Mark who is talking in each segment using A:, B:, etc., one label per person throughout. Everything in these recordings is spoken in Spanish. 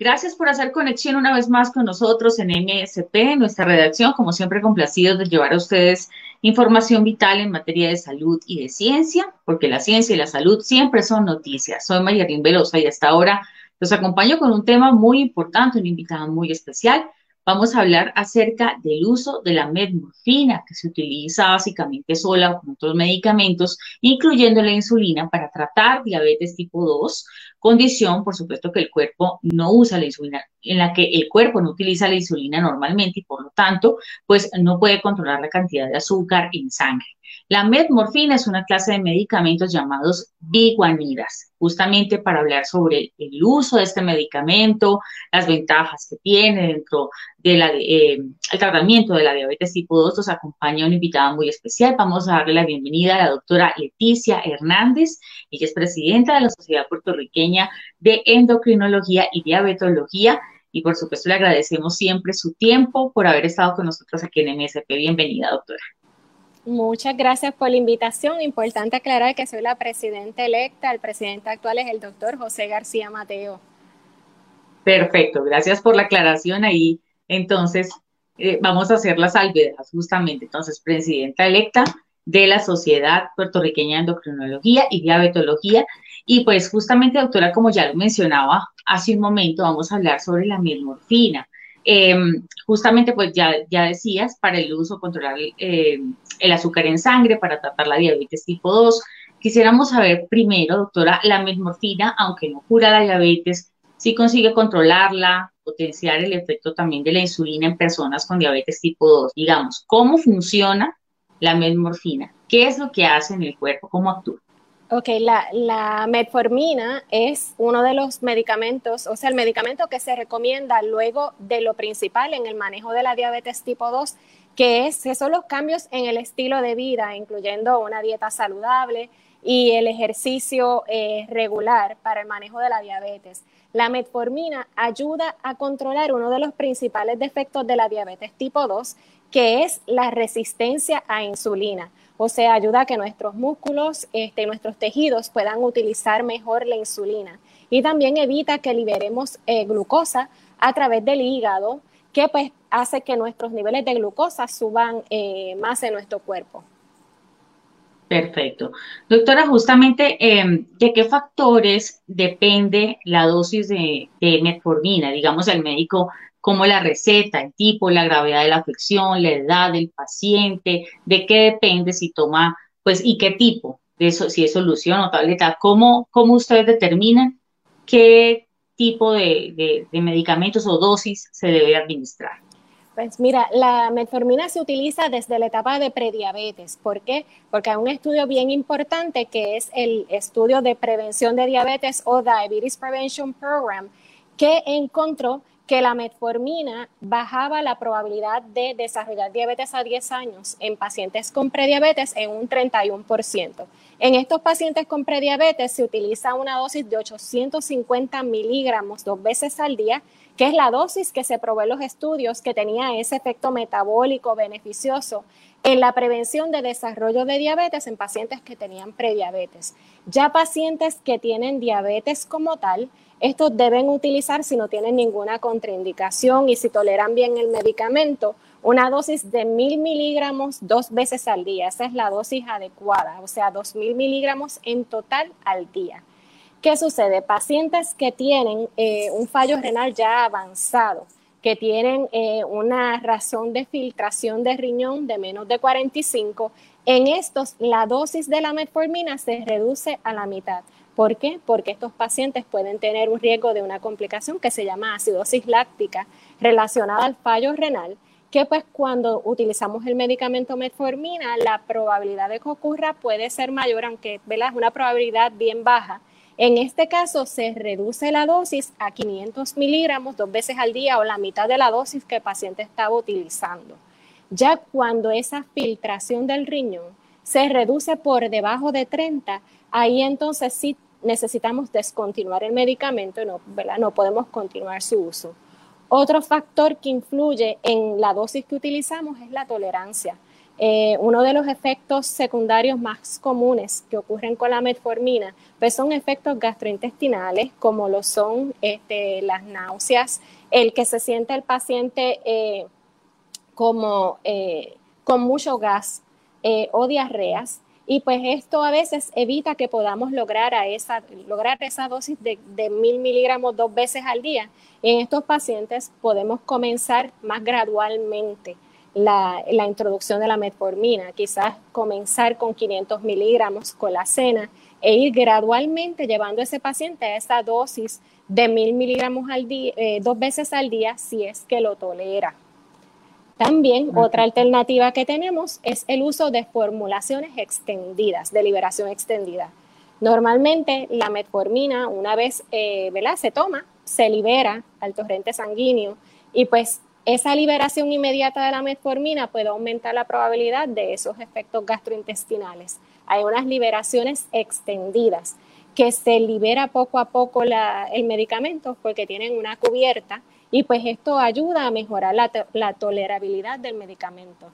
A: Gracias por hacer conexión una vez más con nosotros en MSP, nuestra redacción, como siempre complacidos de llevar a ustedes información vital en materia de salud y de ciencia, porque la ciencia y la salud siempre son noticias. Soy Mayerín Velosa y hasta ahora los acompaño con un tema muy importante, un invitado muy especial. Vamos a hablar acerca del uso de la metmorfina, que se utiliza básicamente sola o con otros medicamentos, incluyendo la insulina, para tratar diabetes tipo 2, condición, por supuesto, que el cuerpo no usa la insulina, en la que el cuerpo no utiliza la insulina normalmente y por lo tanto, pues no puede controlar la cantidad de azúcar en sangre. La metmorfina es una clase de medicamentos llamados biguanidas, justamente para hablar sobre el uso de este medicamento, las ventajas que tiene dentro del eh, tratamiento de la diabetes tipo 2. Nos acompaña una invitada muy especial. Vamos a darle la bienvenida a la doctora Leticia Hernández. Ella es presidenta de la Sociedad Puertorriqueña de Endocrinología y Diabetología. Y por supuesto le agradecemos siempre su tiempo por haber estado con nosotros aquí en MSP. Bienvenida, doctora.
B: Muchas gracias por la invitación. Importante aclarar que soy la presidenta electa. El presidente actual es el doctor José García Mateo.
A: Perfecto, gracias por la aclaración ahí. Entonces, eh, vamos a hacer las salvedades justamente. Entonces, presidenta electa de la Sociedad Puertorriqueña de Endocrinología y Diabetología. Y pues justamente, doctora, como ya lo mencionaba hace un momento, vamos a hablar sobre la milmorfina. Em, justamente, pues ya, decías, para el uso, controlar eh, el azúcar en sangre, para tratar la diabetes tipo 2. Quisiéramos saber primero, doctora, la metmorfina, aunque no cura la diabetes, sí consigue controlarla, potenciar el efecto también de la insulina en personas con diabetes tipo 2. Digamos, ¿cómo funciona la metmorfina? ¿Qué es lo que hace en el cuerpo? ¿Cómo actúa?
B: Ok, la, metformina es uno de los medicamentos, o sea, el medicamento que se recomienda luego de lo principal en el manejo de la diabetes tipo 2, que, es, que son los cambios en el estilo de vida, incluyendo una dieta saludable y el ejercicio eh, regular para el manejo de la diabetes. La metformina ayuda a controlar uno de los principales defectos de la diabetes tipo 2, que es la resistencia a insulina o sea, ayuda a que nuestros músculos este, nuestros tejidos puedan utilizar mejor la insulina. Y también evita que liberemos eh, glucosa a través del hígado, que pues hace que nuestros niveles de glucosa suban eh, más en nuestro cuerpo.
A: Perfecto. Doctora, justamente, em, ¿de qué factores depende la dosis de, metformina? Digamos, el médico como la receta, el tipo, la gravedad de la afección, la edad del paciente, de qué depende si toma, pues, y qué tipo, de eso, si es solución o tableta, cómo, cómo ustedes determinan qué tipo de medicamentos o dosis se debe administrar.
B: Pues mira, la metformina se utiliza desde la etapa de prediabetes. ¿Por qué? Porque hay un estudio bien importante que es el estudio de prevención de diabetes o Diabetes Prevention Program, que encontró que la metformina bajaba la probabilidad de desarrollar diabetes a 10 años en pacientes con prediabetes en un 31%. En estos pacientes con prediabetes se utiliza una dosis de 850 miligramos dos veces al día, que es la dosis que se probó en los estudios que tenía ese efecto metabólico beneficioso en la prevención de desarrollo de diabetes en pacientes que tenían prediabetes. Ya pacientes que tienen diabetes como tal, estos deben utilizar, si no tienen ninguna contraindicación y si toleran bien el medicamento, una dosis de mil miligramos dos veces al día. Esa es la dosis adecuada, o sea, dos mil miligramos en total al día. ¿Qué sucede? Pacientes que tienen eh, un fallo renal ya avanzado, que tienen eh, una razón de filtración de riñón de menos de 45, en estos la dosis de la metformina se reduce a la mitad. ¿Por qué? Porque estos pacientes pueden tener un riesgo de una complicación que se llama acidosis láctica relacionada al fallo renal, que pues cuando utilizamos el medicamento metformina, la probabilidad de que ocurra puede ser mayor, aunque es una probabilidad bien baja. En este caso se reduce la dosis a 500 miligramos dos veces al día o la mitad de la dosis que el paciente estaba utilizando. Ya cuando esa filtración del riñón se reduce por debajo de 30, ahí entonces sí necesitamos descontinuar el medicamento, no, no podemos continuar su uso. Otro factor que influye en la dosis que utilizamos es la tolerancia. Eh, uno de los efectos secundarios más comunes que ocurren con la metformina pues son efectos gastrointestinales, como lo son este, las náuseas, el que se siente el paciente eh, como eh, con mucho gas o diarreas. Y pues esto a veces evita que podamos lograr, a esa, lograr esa dosis de, mil miligramos dos veces al día. En estos pacientes podemos comenzar más gradualmente la, la, introducción de la metformina, quizás comenzar con 500 miligramos con la cena e ir gradualmente llevando a ese paciente a esa dosis de mil miligramos al día, eh, dos veces al día si es que lo tolera. También otra alternativa que tenemos es el uso de formulaciones extendidas, de liberación extendida. Normalmente la metformina, una vez eh, se toma, se libera al torrente sanguíneo y pues esa liberación inmediata de la metformina puede aumentar la probabilidad de esos efectos gastrointestinales. Hay unas liberaciones extendidas que se libera poco a poco el medicamento porque tienen una cubierta y pues esto ayuda a mejorar la, tolerabilidad del medicamento.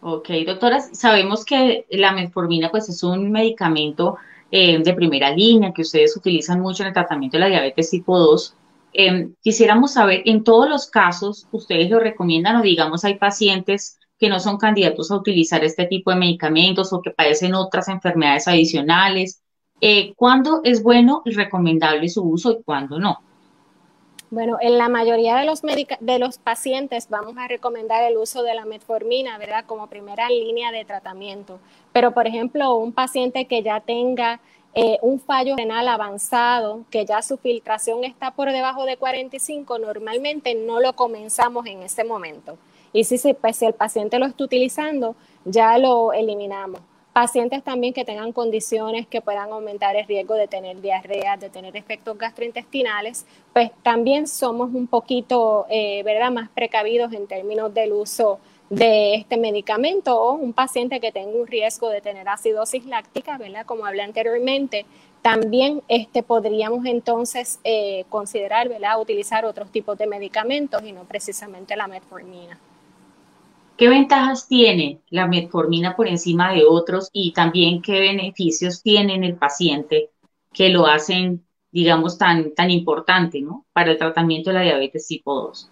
A: Ok, doctora, sabemos que la metformina pues es un medicamento eh, de primera línea que ustedes utilizan mucho en el tratamiento de la diabetes tipo 2. Em, quisiéramos saber, en todos los casos, ¿ustedes lo recomiendan o digamos hay pacientes que no son candidatos a utilizar este tipo de medicamentos o que padecen otras enfermedades adicionales? Eh, ¿Cuándo es bueno y recomendable su uso y cuándo no?
B: Bueno, en la mayoría de los, de los pacientes vamos a recomendar el uso de la metformina, ¿verdad? Como primera línea de tratamiento. Pero, por ejemplo, un paciente que ya tenga eh, un fallo renal avanzado, que ya su filtración está por debajo de 45, normalmente no lo comenzamos en ese momento. Y si, pues, si el paciente lo está utilizando, ya lo eliminamos pacientes también que tengan condiciones que puedan aumentar el riesgo de tener diarrea, de tener efectos gastrointestinales, pues también somos un poquito, eh, ¿verdad?, más precavidos en términos del uso de este medicamento o un paciente que tenga un riesgo de tener acidosis láctica, ¿verdad?, como hablé anteriormente, también este, podríamos entonces eh, considerar, ¿verdad?, utilizar otros tipos de medicamentos y no precisamente la metformina.
A: ¿Qué ventajas tiene la metformina por encima de otros y también qué beneficios tiene en el paciente que lo hacen, digamos, tan, tan importante ¿no? para el tratamiento de la diabetes tipo 2?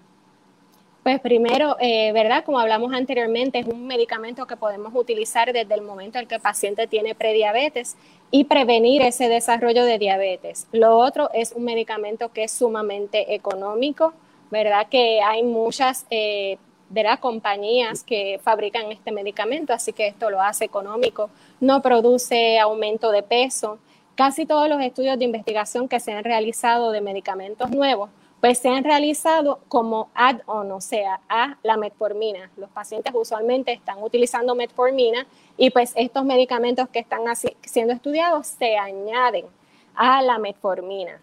B: Pues primero, eh, ¿verdad? Como hablamos anteriormente, es un medicamento que podemos utilizar desde el momento en que el paciente tiene prediabetes y prevenir ese desarrollo de diabetes. Lo otro es un medicamento que es sumamente económico, ¿verdad? Que hay muchas eh, las compañías que fabrican este medicamento, así que esto lo hace económico, no produce aumento de peso. Casi todos los estudios de investigación que se han realizado de medicamentos nuevos, pues se han realizado como add-on, o sea, a la metformina. Los pacientes usualmente están utilizando metformina y pues estos medicamentos que están siendo estudiados se añaden a la metformina.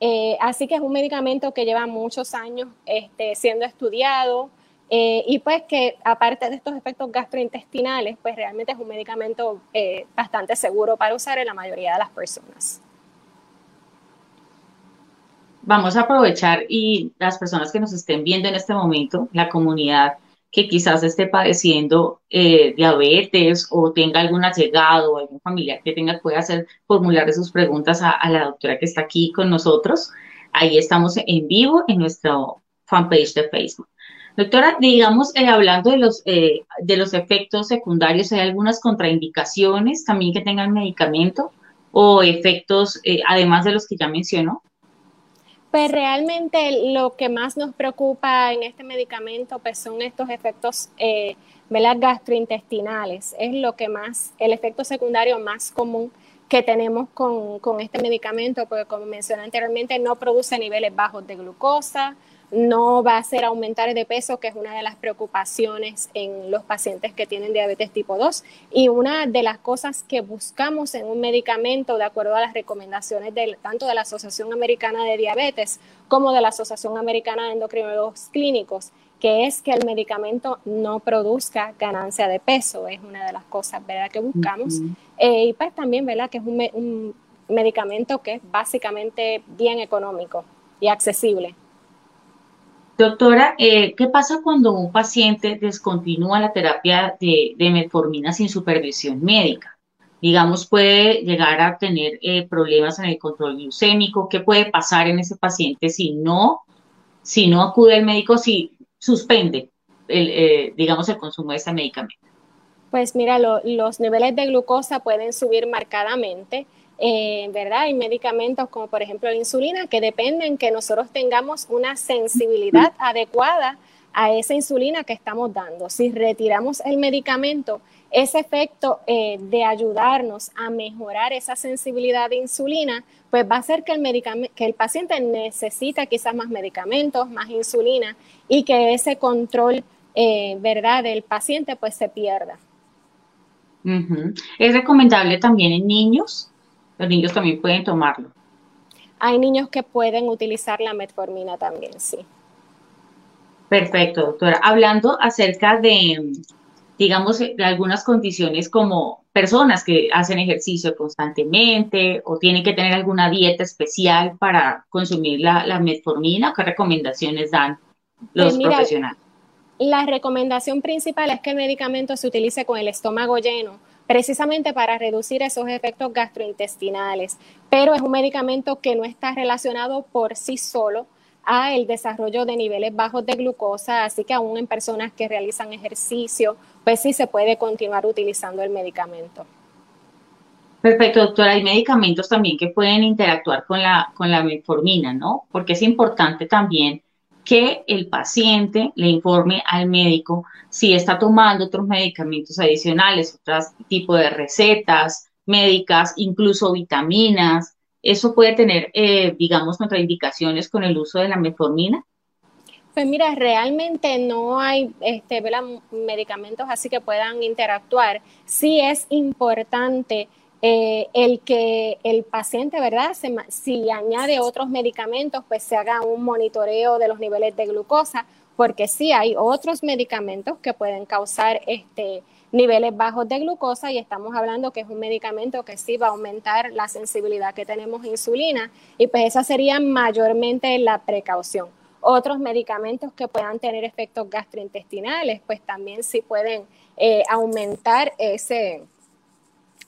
B: Eh, así que es un medicamento que lleva muchos años este, siendo estudiado, eh, y pues que aparte de estos efectos gastrointestinales, pues realmente es un medicamento eh, bastante seguro para usar en la mayoría de las personas.
A: Vamos a aprovechar y las personas que nos estén viendo en este momento, la comunidad que quizás esté padeciendo eh, diabetes o tenga algún allegado o algún familiar que tenga, puede hacer, formular sus preguntas a, a la doctora que está aquí con nosotros. Ahí estamos en vivo en nuestro fanpage de Facebook. Doctora, digamos, eh, hablando de los, eh, de los efectos secundarios, ¿hay algunas contraindicaciones también que tengan medicamento o efectos, eh, además de los que ya mencionó?
B: Pues realmente lo que más nos preocupa en este medicamento pues son estos efectos eh, gastrointestinales. Es lo que más, el efecto secundario más común que tenemos con, con este medicamento, porque como mencioné anteriormente, no produce niveles bajos de glucosa, no va a hacer aumentar de peso, que es una de las preocupaciones en los pacientes que tienen diabetes tipo 2. Y una de las cosas que buscamos en un medicamento, de acuerdo a las recomendaciones tanto de la Asociación Americana de Diabetes como de la Asociación Americana de Endocrinólogos Clínicos, que es que el medicamento no produzca ganancia de peso. Es una de las cosas ¿verdad? que buscamos. Eh, y pues también ¿verdad? que es un, un medicamento que es básicamente bien económico y accesible.
A: Doctora, eh, ¿qué pasa cuando un paciente descontinúa la terapia de, metformina sin supervisión médica? Digamos, puede llegar a tener eh, problemas en el control glucémico. ¿Qué puede pasar en ese paciente si no, si no acude al médico, si suspende, el, eh, digamos, el consumo de ese medicamento?
B: Pues mira, los niveles de glucosa pueden subir marcadamente eh, ¿verdad? Hay medicamentos como por ejemplo la insulina que dependen que nosotros tengamos una sensibilidad adecuada a esa insulina que estamos dando. Si retiramos el medicamento, ese efecto eh, de ayudarnos a mejorar esa sensibilidad de insulina, pues va a hacer que el, que el paciente necesita quizás más medicamentos, más insulina y que ese control, eh, ¿verdad?, del paciente pues se pierda.
A: ¿Es recomendable también en niños? Los niños también pueden tomarlo.
B: Hay niños que pueden utilizar la metformina también, sí.
A: Perfecto, doctora. Hablando acerca de, digamos, de algunas condiciones como personas que hacen ejercicio constantemente o tienen que tener alguna dieta especial para consumir la, metformina, ¿qué recomendaciones dan los pues profesionales?
B: La recomendación principal es que el medicamento se utilice con el estómago lleno precisamente para reducir esos efectos gastrointestinales. Pero es un medicamento que no está relacionado por sí solo a el desarrollo de niveles bajos de glucosa, así que aún en personas que realizan ejercicio, pues sí se puede continuar utilizando el medicamento.
A: Perfecto, doctora. Hay medicamentos también que pueden interactuar con la, con la metformina, ¿no? Porque es importante también que el paciente le informe al médico si está tomando otros medicamentos adicionales, otro tipo de recetas médicas, incluso vitaminas. ¿Eso puede tener, eh, digamos, contraindicaciones con el uso de la metformina?
B: Pues mira, realmente no hay este, medicamentos así que puedan interactuar. Sí es importante eh, el que el paciente, ¿verdad? si añade otros medicamentos, pues se haga un monitoreo de los niveles de glucosa, porque sí hay otros medicamentos que pueden causar este, niveles bajos de glucosa y estamos hablando que es un medicamento que sí va a aumentar la sensibilidad que tenemos a insulina y pues esa sería mayormente la precaución. Otros medicamentos que puedan tener efectos gastrointestinales, pues también sí pueden eh, aumentar ese,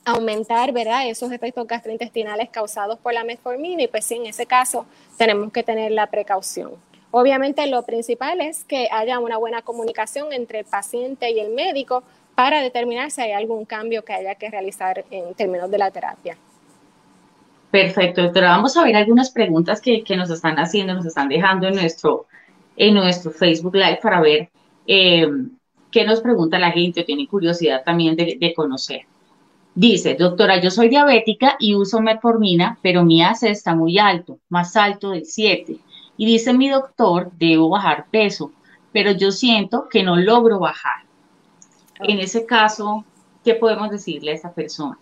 B: aumentar, ¿verdad? Esos efectos gastrointestinales causados por la metformina y pues sí, en ese caso tenemos que tener la precaución. Obviamente lo principal es que haya una buena comunicación entre el paciente y el médico para determinar si hay algún cambio que haya que realizar en términos de la terapia.
A: Perfecto, doctora. Vamos a ver algunas preguntas que, nos están haciendo, nos están dejando en nuestro, en nuestro Facebook Live para ver eh, qué nos pregunta la gente o tiene curiosidad también de conocer. Dice, doctora, yo soy diabética y uso metformina, pero mi AC está muy alto, más alto del 7. Y dice mi doctor, debo bajar peso, pero yo siento que no logro bajar. En ese caso, ¿qué podemos decirle a esa persona?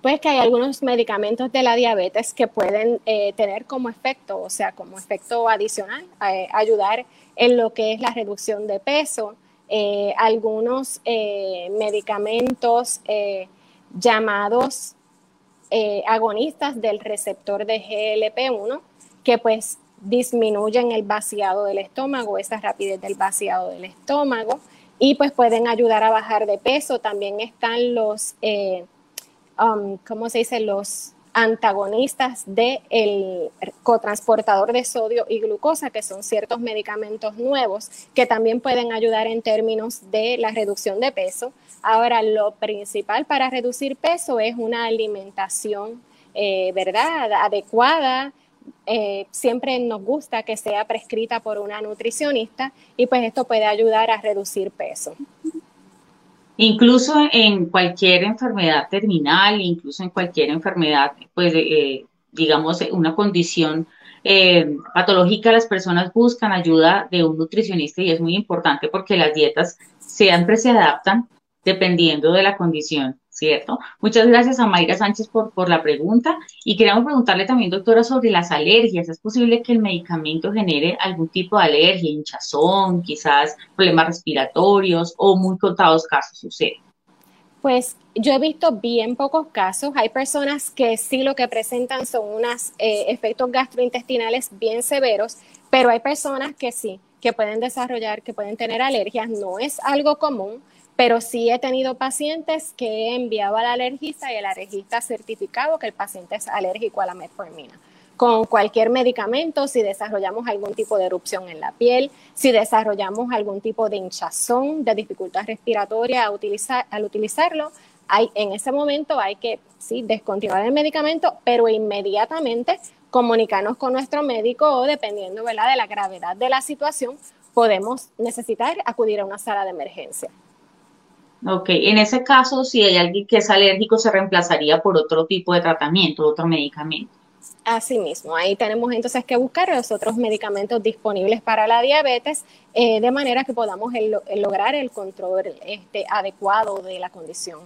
B: Pues que hay algunos medicamentos de la diabetes que pueden eh, tener como efecto, o sea, como efecto adicional, eh, ayudar en lo que es la reducción de peso. Eh, algunos medicamentos llamados eh, agonistas del receptor de GLP-1 que pues disminuyen el vaciado del estómago, esa rapidez del vaciado del estómago y pues pueden ayudar a bajar de peso. También están los, eh, um, ¿cómo se dice? Los antagonistas del cotransportador de sodio y glucosa, que son ciertos medicamentos nuevos que también pueden ayudar en términos de la reducción de peso. Ahora, lo principal para reducir peso es una alimentación, eh, ¿verdad?, adecuada, eh, siempre nos gusta que sea prescrita por una nutricionista y pues esto puede ayudar a reducir peso.
A: Incluso en cualquier enfermedad terminal, incluso en cualquier enfermedad, pues eh, digamos una condición eh, patológica, las personas buscan ayuda de un nutricionista y es muy importante porque las dietas siempre se adaptan dependiendo de la condición ¿cierto? Muchas gracias a Mayra Sánchez por, por la pregunta y queríamos preguntarle también, doctora, sobre las alergias. ¿Es posible que el medicamento genere algún tipo de alergia, hinchazón, quizás problemas respiratorios o muy contados casos sucede?
B: Pues yo he visto bien pocos casos. Hay personas que sí lo que presentan son unos eh, efectos gastrointestinales bien severos, pero hay personas que sí, que pueden desarrollar, que pueden tener alergias. No es algo común pero sí he tenido pacientes que he enviado al alergista y el alergista ha certificado que el paciente es alérgico a la metformina. Con cualquier medicamento, si desarrollamos algún tipo de erupción en la piel, si desarrollamos algún tipo de hinchazón, de dificultad respiratoria al utilizarlo, hay, en ese momento hay que sí, descontinuar el medicamento, pero inmediatamente comunicarnos con nuestro médico o dependiendo de la gravedad de la situación, podemos necesitar acudir a una sala de emergencia.
A: Ok, en ese caso, si hay alguien que es alérgico, se reemplazaría por otro tipo de tratamiento, otro medicamento.
B: Así mismo, ahí tenemos entonces que buscar los otros medicamentos disponibles para la diabetes, eh, de manera que podamos lograr el control este, adecuado de la condición.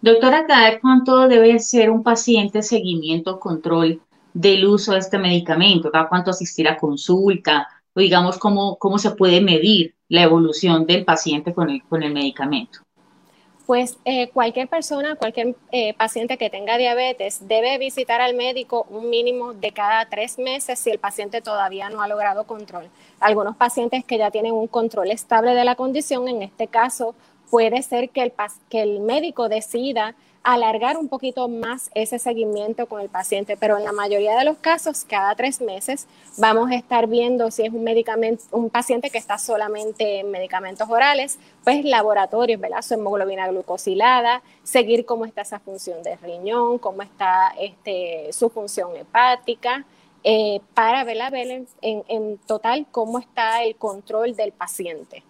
A: Doctora, ¿cada cuánto debe ser un paciente seguimiento, control del uso de este medicamento? ¿Cada cuánto asistir a consulta? O digamos, ¿cómo, cómo se puede medir la evolución del paciente con el, con el medicamento?
B: Pues eh, cualquier persona, cualquier eh, paciente que tenga diabetes debe visitar al médico un mínimo de cada tres meses si el paciente todavía no ha logrado control. Algunos pacientes que ya tienen un control estable de la condición, en este caso puede ser que el, que el médico decida alargar un poquito más ese seguimiento con el paciente, pero en la mayoría de los casos, cada tres meses, vamos a estar viendo si es un medicamento, un paciente que está solamente en medicamentos orales, pues laboratorios, ¿verdad? Su hemoglobina glucosilada, seguir cómo está esa función de riñón, cómo está este, su función hepática, eh, para ver, en, en, total cómo está el control del paciente.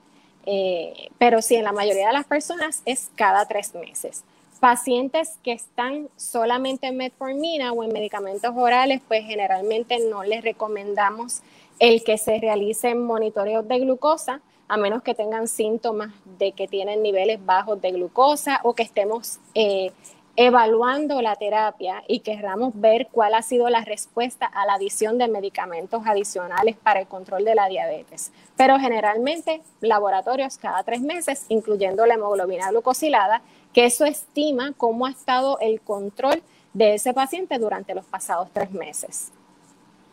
B: Eh, pero sí, en la mayoría de las personas es cada tres meses. Pacientes que están solamente en metformina o en medicamentos orales, pues generalmente no les recomendamos el que se realicen monitoreos de glucosa, a menos que tengan síntomas de que tienen niveles bajos de glucosa o que estemos eh, evaluando la terapia y querramos ver cuál ha sido la respuesta a la adición de medicamentos adicionales para el control de la diabetes. Pero generalmente laboratorios cada tres meses, incluyendo la hemoglobina glucosilada, que eso estima cómo ha estado el control de ese paciente durante los pasados tres meses.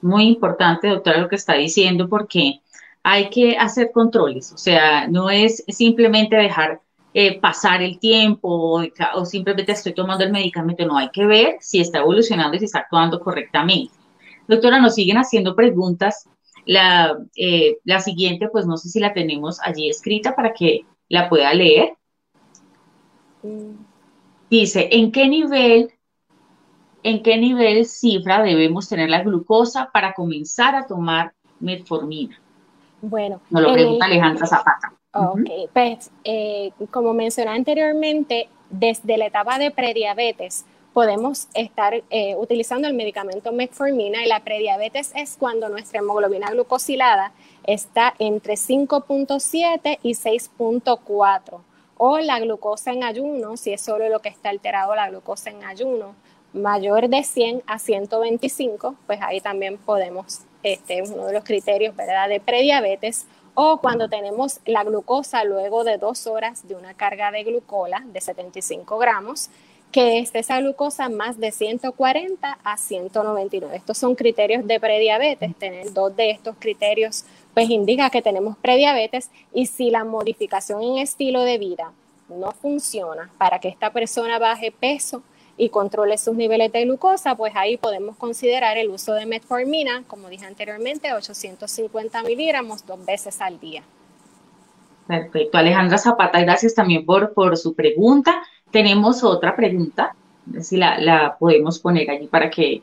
A: Muy importante, doctora, lo que está diciendo, porque hay que hacer controles, o sea, no es simplemente dejar eh, pasar el tiempo o, simplemente estoy tomando el medicamento, no, hay que ver si está evolucionando y si está actuando correctamente. Doctora, nos siguen haciendo preguntas. La, eh, la siguiente, pues no sé si la tenemos allí escrita para que la pueda leer. Dice, ¿en qué nivel, en qué nivel cifra debemos tener la glucosa para comenzar a tomar metformina?
B: Bueno,
A: nos lo pregunta Alejandra Zapata.
B: Ok, pues eh, como mencioné anteriormente, desde la etapa de prediabetes podemos estar eh, utilizando el medicamento metformina y la prediabetes es cuando nuestra hemoglobina glucosilada está entre 5.7 y 6.4 o la glucosa en ayuno, si es solo lo que está alterado la glucosa en ayuno, mayor de 100 a 125, pues ahí también podemos, este es uno de los criterios ¿verdad? de prediabetes o cuando tenemos la glucosa luego de dos horas de una carga de glucola de 75 gramos, que esté esa glucosa más de 140 a 199. Estos son criterios de prediabetes. Tener dos de estos criterios pues indica que tenemos prediabetes y si la modificación en estilo de vida no funciona para que esta persona baje peso, y controle sus niveles de glucosa, pues ahí podemos considerar el uso de metformina, como dije anteriormente, 850 miligramos dos veces al día.
A: Perfecto. Alejandra Zapata, gracias también por, por su pregunta. Tenemos otra pregunta, si la, la podemos poner allí para que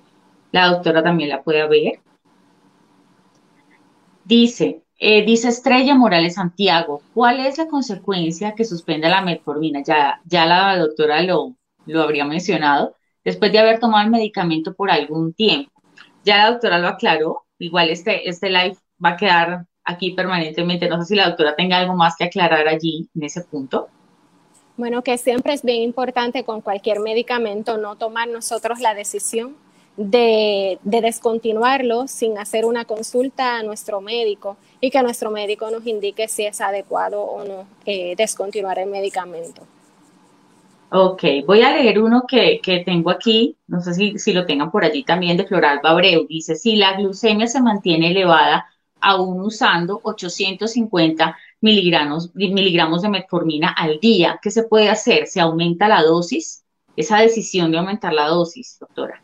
A: la doctora también la pueda ver. Dice, eh, dice Estrella Morales Santiago, ¿cuál es la consecuencia que suspenda la metformina? Ya, ya la doctora lo, lo habría mencionado, después de haber tomado el medicamento por algún tiempo. Ya la doctora lo aclaró, igual este, este live va a quedar aquí permanentemente. No sé si la doctora tenga algo más que aclarar allí en ese punto.
B: Bueno, que siempre es bien importante con cualquier medicamento no tomar nosotros la decisión de, descontinuarlo sin hacer una consulta a nuestro médico y que nuestro médico nos indique si es adecuado o no eh, descontinuar el medicamento.
A: Ok, voy a leer uno que, tengo aquí, no sé si, si, lo tengan por allí también, de Floralba Abreu. Dice, si la glucemia se mantiene elevada, aún usando 850 miligramos, miligramos de metformina al día. ¿Qué se puede hacer? ¿Se aumenta la dosis? Esa decisión de aumentar la dosis, doctora.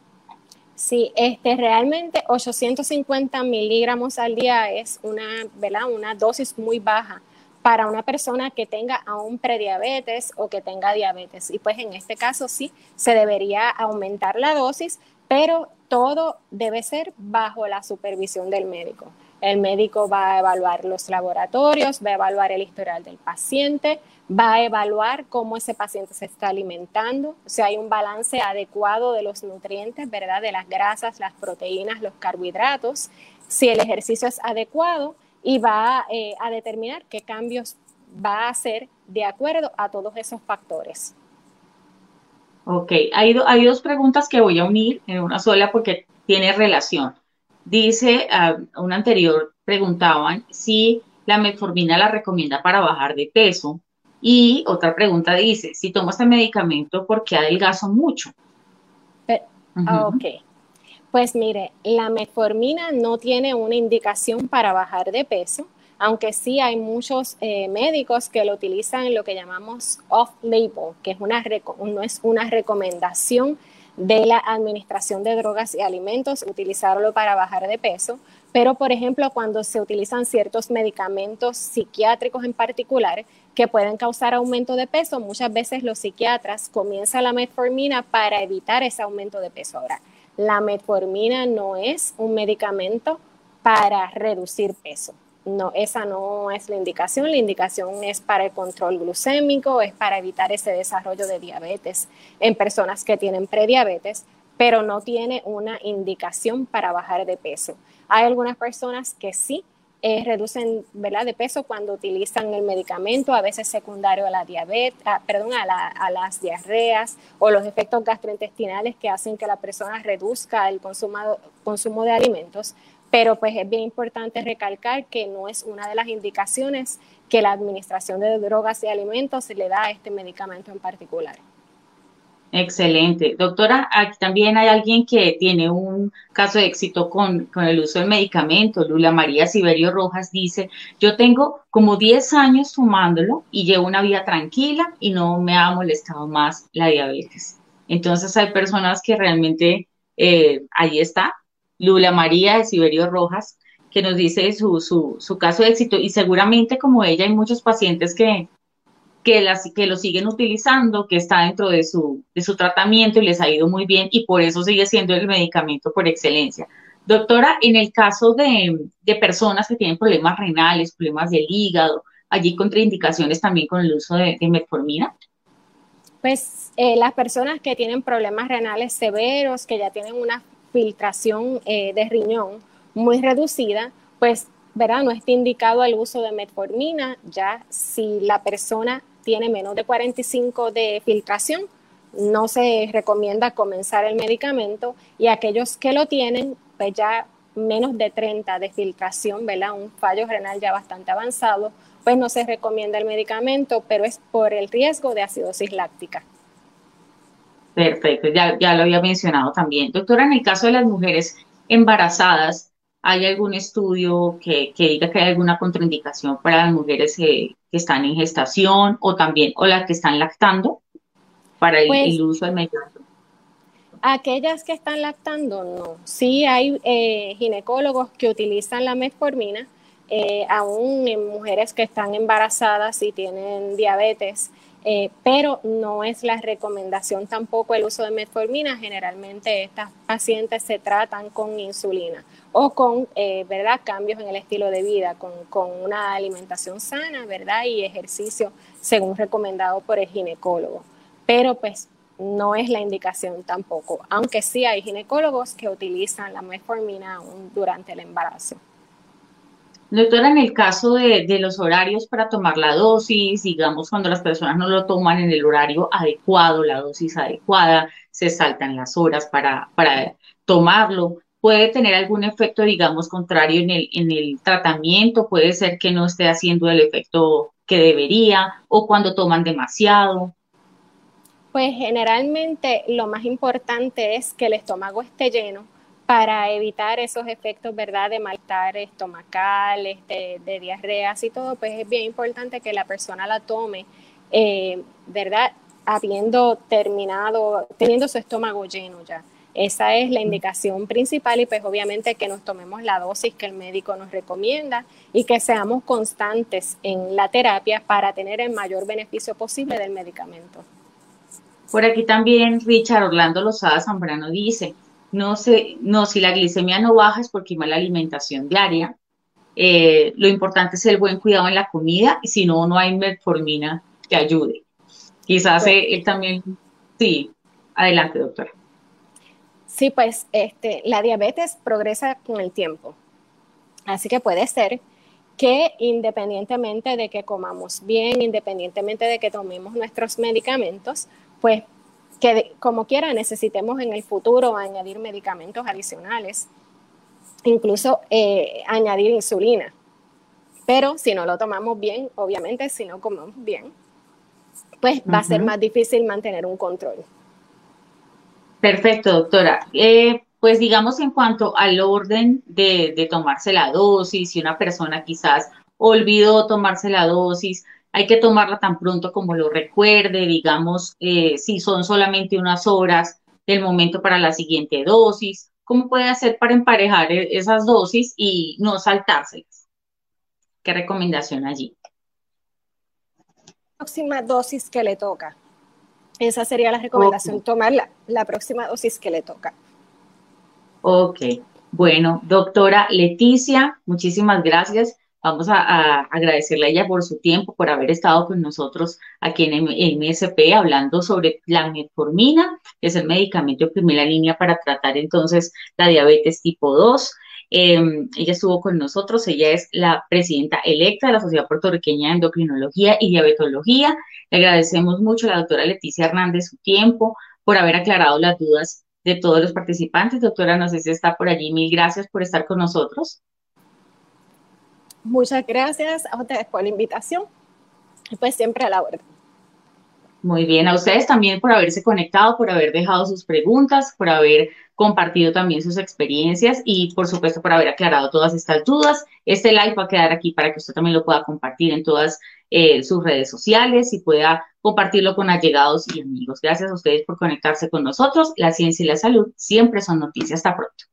B: Sí, este, realmente 850 miligramos al día es una, ¿verdad? una dosis muy baja para una persona que tenga aún prediabetes o que tenga diabetes. Y pues en este caso sí, se debería aumentar la dosis, pero todo debe ser bajo la supervisión del médico. El médico va a evaluar los laboratorios, va a evaluar el historial del paciente, va a evaluar cómo ese paciente se está alimentando, si hay un balance adecuado de los nutrientes, ¿verdad? De las grasas, las proteínas, los carbohidratos, si el ejercicio es adecuado y va eh, a determinar qué cambios va a hacer de acuerdo a todos esos factores.
A: Ok, hay, hay dos preguntas que voy a unir en una sola porque tiene relación. Dice, a un anterior preguntaban si la metformina la recomienda para bajar de peso. Y otra pregunta dice, si tomo este medicamento, ¿por qué adelgazo mucho?
B: Ok. Pues mire, la metformina no tiene una indicación para bajar de peso, aunque sí hay muchos eh, médicos que lo utilizan en lo que llamamos off-label, que es una, no es una recomendación de la Administración de Drogas y Alimentos, utilizarlo para bajar de peso, pero por ejemplo cuando se utilizan ciertos medicamentos psiquiátricos en particular que pueden causar aumento de peso, muchas veces los psiquiatras comienzan la metformina para evitar ese aumento de peso. Ahora, la metformina no es un medicamento para reducir peso no, esa no es la indicación. La indicación es para el control glucémico, es para evitar ese desarrollo de diabetes en personas que tienen prediabetes, pero no tiene una indicación para bajar de peso. Hay algunas personas que sí eh, reducen ¿verdad? de peso cuando utilizan el medicamento, a veces secundario a la diabetes, perdón, a, a, las diarreas o los efectos gastrointestinales que hacen que la persona reduzca el consumo, consumo de alimentos pero pues es bien importante recalcar que no es una de las indicaciones que la Administración de Drogas y Alimentos le da a este medicamento en particular.
A: Excelente. Doctora, aquí también hay alguien que tiene un caso de éxito con, con, el uso del medicamento. Lula María Siberio Rojas dice, yo tengo como 10 años fumándolo y llevo una vida tranquila y no me ha molestado más la diabetes. Entonces hay personas que realmente eh, ahí está, Lula María de Siberio Rojas, que nos dice su, su, su, caso de éxito y seguramente como ella hay muchos pacientes que, que, las, que lo siguen utilizando, que está dentro de su, tratamiento y les ha ido muy bien y por eso sigue siendo el medicamento por excelencia. Doctora, en el caso de, de personas que tienen problemas renales, problemas del hígado, allí contraindicaciones también con el uso de, metformina.
B: Pues eh, las personas que tienen problemas renales severos, que ya tienen una filtración eh, de riñón muy reducida, pues ¿verdad? no está indicado el uso de metformina, ya si la persona tiene menos de 45 de filtración, no se recomienda comenzar el medicamento y aquellos que lo tienen, pues ya menos de 30 de filtración, ¿verdad? Un fallo renal ya bastante avanzado, pues no se recomienda el medicamento, pero es por el riesgo de acidosis láctica.
A: Perfecto, ya, ya lo había mencionado también. Doctora, en el caso de las mujeres embarazadas, ¿hay algún estudio que, diga que hay alguna contraindicación para las mujeres que están en gestación o también, o las que están lactando para el, pues uso del medicamento?
B: Aquellas que están lactando, no. Sí hay eh, ginecólogos que utilizan la metformina, eh, aún en mujeres que están embarazadas y tienen diabetes eh, pero no es la recomendación tampoco el uso de metformina. Generalmente estas pacientes se tratan con insulina o con eh, ¿verdad? cambios en el estilo de vida, con, con, una alimentación sana ¿verdad? y ejercicio según recomendado por el ginecólogo. Pero pues no es la indicación tampoco, aunque sí hay ginecólogos que utilizan la metformina durante el embarazo.
A: Doctora, en el caso de, los horarios para tomar la dosis, digamos, cuando las personas no lo toman en el horario adecuado, la dosis adecuada, se saltan las horas para, para tomarlo, puede tener algún efecto, digamos, contrario en el, en el tratamiento, puede ser que no esté haciendo el efecto que debería o cuando toman demasiado.
B: Pues generalmente lo más importante es que el estómago esté lleno para evitar esos efectos, ¿verdad?, de malestar estomacal, este, de diarreas y todo, pues es bien importante que la persona la tome, eh, ¿verdad?, habiendo terminado, teniendo su estómago lleno ya. Esa es la indicación principal y pues obviamente que nos tomemos la dosis que el médico nos recomienda y que seamos constantes en la terapia para tener el mayor beneficio posible del medicamento.
A: Por aquí también Richard Orlando Lozada Zambrano dice, no sé, no, si la glicemia no baja es porque hay mala alimentación diaria. Eh, lo importante es el buen cuidado en la comida y si no, no hay metformina que ayude. Quizás él también, sí, adelante doctora.
B: Sí, pues este, la diabetes progresa con el tiempo. Así que puede ser que independientemente de que comamos bien, independientemente de que tomemos nuestros medicamentos, pues que como quiera necesitemos en el futuro añadir medicamentos adicionales, incluso eh, añadir insulina. Pero si no lo tomamos bien, obviamente si no comemos bien, pues va a ser más difícil mantener un control.
A: Perfecto, doctora. Eh, pues digamos en cuanto al orden de, de tomarse la dosis, si una persona quizás olvidó tomarse la dosis, hay que tomarla tan pronto como lo recuerde, digamos, eh, si son solamente unas horas del momento para la siguiente dosis, ¿cómo puede hacer para emparejar e-, esas dosis y no saltárselas? ¿Qué recomendación allí?
B: Próxima dosis que le toca. Esa sería la recomendación, tomar la, la próxima dosis que le toca.
A: Ok, bueno, doctora Leticia, muchísimas gracias Vamos a, agradecerle a ella por su tiempo, por haber estado con nosotros aquí en MSP hablando sobre la metformina, que es el medicamento de primera línea para tratar entonces la diabetes tipo 2. Em, ella estuvo con nosotros, ella es la presidenta electa de la Sociedad Puertorriqueña de Endocrinología y Diabetología. Le agradecemos mucho a la doctora Leticia Hernández su tiempo por haber aclarado las dudas de todos los participantes. Doctora, no sé si está por allí. Mil gracias por estar con nosotros.
B: Muchas gracias a ustedes por la invitación y pues siempre a la orden.
A: Muy bien, a ustedes también por haberse conectado, por haber dejado sus preguntas, por haber compartido también sus experiencias y por supuesto por haber aclarado todas estas dudas. Este live va a quedar aquí para que usted también lo pueda compartir en todas eh, sus redes sociales y pueda compartirlo con allegados y amigos. Gracias a ustedes por conectarse con nosotros. La ciencia y la salud siempre son noticias. Hasta pronto.